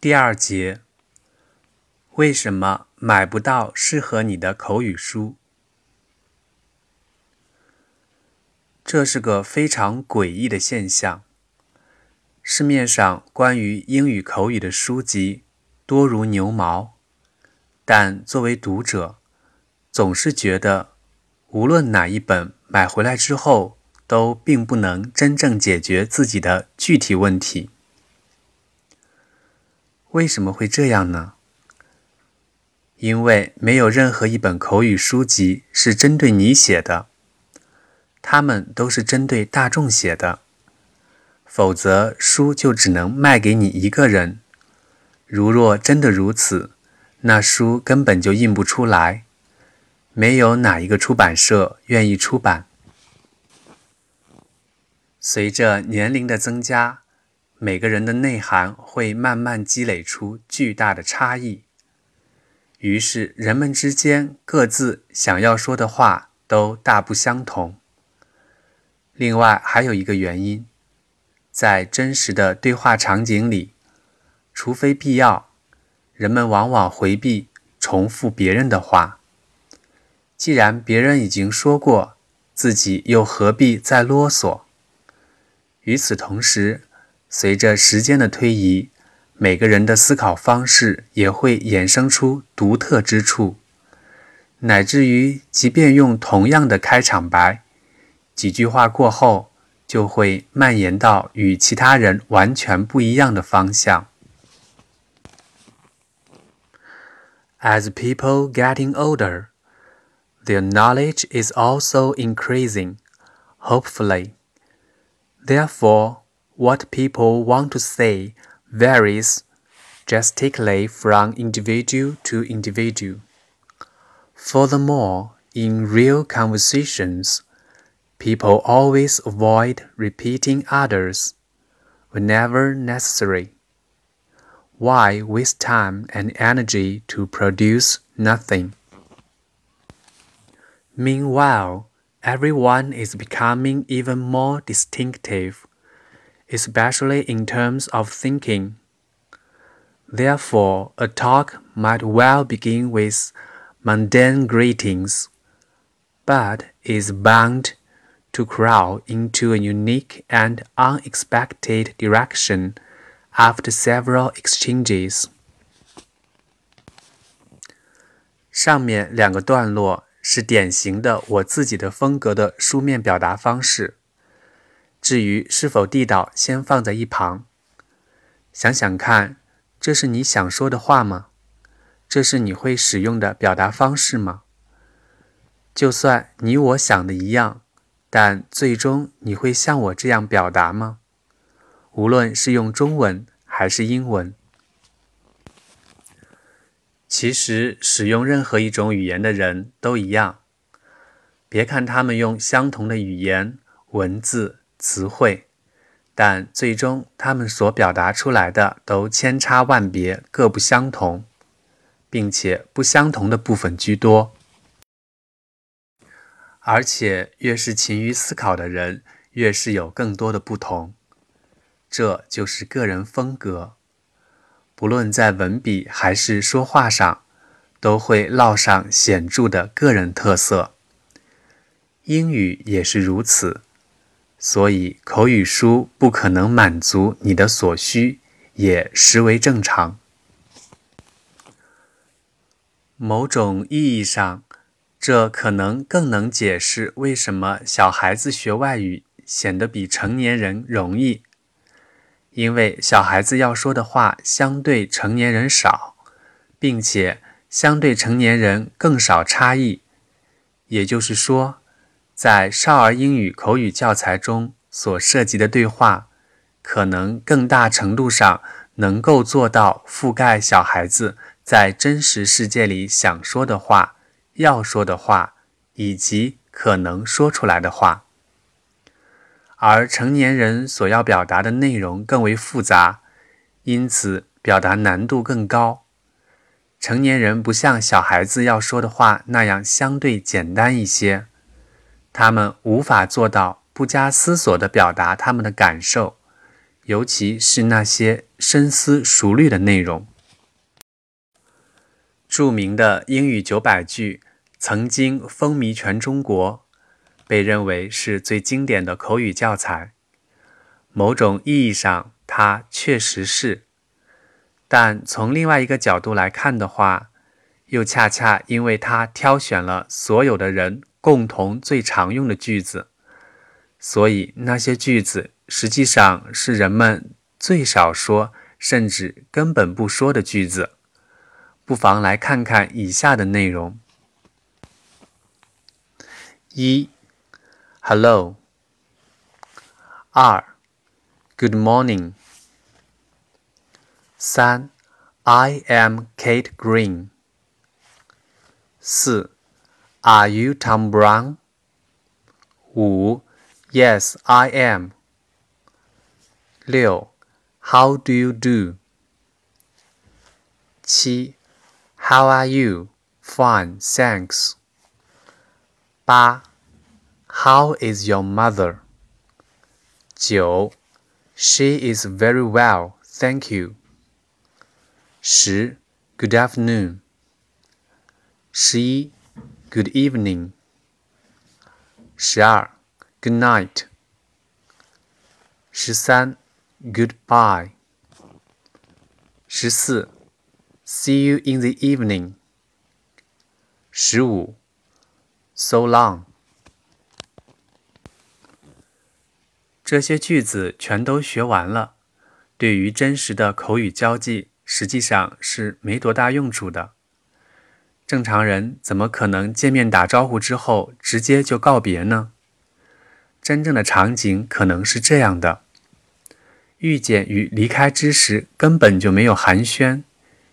第二节，为什么买不到适合你的口语书？这是个非常诡异的现象。市面上关于英语口语的书籍多如牛毛，但作为读者，总是觉得无论哪一本买回来之后，都并不能真正解决自己的具体问题。为什么会这样呢？因为没有任何一本口语书籍是针对你写的，他们都是针对大众写的。否则，书就只能卖给你一个人。如若真的如此，那书根本就印不出来，没有哪一个出版社愿意出版。随着年龄的增加。每个人的内涵会慢慢积累出巨大的差异，于是人们之间各自想要说的话都大不相同。另外还有一个原因，在真实的对话场景里，除非必要，人们往往回避重复别人的话。既然别人已经说过，自己又何必再啰嗦？与此同时，随着时间的推移，每个人的思考方式也会衍生出独特之处，乃至于即便用同样的开场白，几句话过后，就会蔓延到与其他人完全不一样的方向。As people getting older, their knowledge is also increasing, hopefully. Therefore, what people want to say varies drastically from individual to individual. Furthermore, in real conversations, people always avoid repeating others whenever necessary. Why waste time and energy to produce nothing? Meanwhile, everyone is becoming even more distinctive especially in terms of thinking. Therefore, a talk might well begin with mundane greetings, but is bound to crawl into a unique and unexpected direction after several exchanges. 上面两个段落是典型的我自己的风格的书面表达方式。 至于是否地道，先放在一旁。想想看，这是你想说的话吗？这是你会使用的表达方式吗？就算你我想的一样，但最终你会像我这样表达吗？无论是用中文还是英文，其实使用任何一种语言的人都一样。别看他们用相同的语言文字。词汇，但最终他们所表达出来的都千差万别，各不相同，并且不相同的部分居多。而且，越是勤于思考的人，越是有更多的不同。这就是个人风格，不论在文笔还是说话上，都会烙上显著的个人特色。英语也是如此。所以，口语书不可能满足你的所需，也实为正常。某种意义上，这可能更能解释为什么小孩子学外语显得比成年人容易，因为小孩子要说的话相对成年人少，并且相对成年人更少差异。也就是说。在少儿英语口语教材中所涉及的对话，可能更大程度上能够做到覆盖小孩子在真实世界里想说的话、要说的话以及可能说出来的话，而成年人所要表达的内容更为复杂，因此表达难度更高。成年人不像小孩子要说的话那样相对简单一些。他们无法做到不加思索地表达他们的感受，尤其是那些深思熟虑的内容。著名的英语九百句曾经风靡全中国，被认为是最经典的口语教材。某种意义上，它确实是。但从另外一个角度来看的话，又恰恰因为它挑选了所有的人共同最常用的句子，所以那些句子实际上是人们最少说，甚至根本不说的句子。不妨来看看以下的内容：一，Hello；二，Good morning。三，I am Kate Green。四 Are you Tom Brown? Wu, Yes, I am. Liu, How do you do? Qi, How are you? Fine, thanks. Ba, How is your mother? Jiu, She is very well, thank you. Shi, Good afternoon ，Good evening。十二，Good night。十三，Goodbye。十四，See you in the evening。十五，So long。这些句子全都学完了，对于真实的口语交际。实际上是没多大用处的。 正常人怎么可能见面打招呼之后直接就告别呢？真正的场景可能是这样的：遇见与离开之时根本就没有寒暄，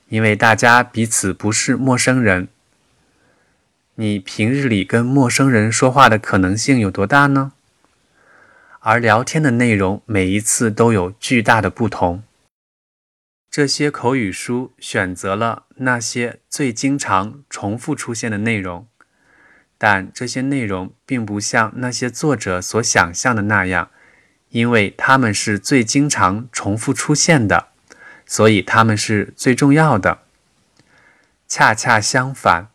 因为大家彼此不是陌生人。你平日里跟陌生人说话的可能性有多大呢？而聊天的内容每一次都有巨大的不同。这些口语书选择了那些最经常重复出现的内容，但这些内容并不像那些作者所想象的那样，因为他们是最经常重复出现的，所以他们是最重要的。恰恰相反，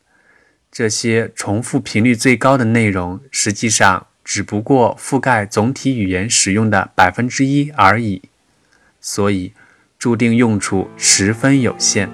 这些重复频率最高的内容，实际上只不过覆盖总体语言使用的百分之一而已，所以。注定用处十分有限。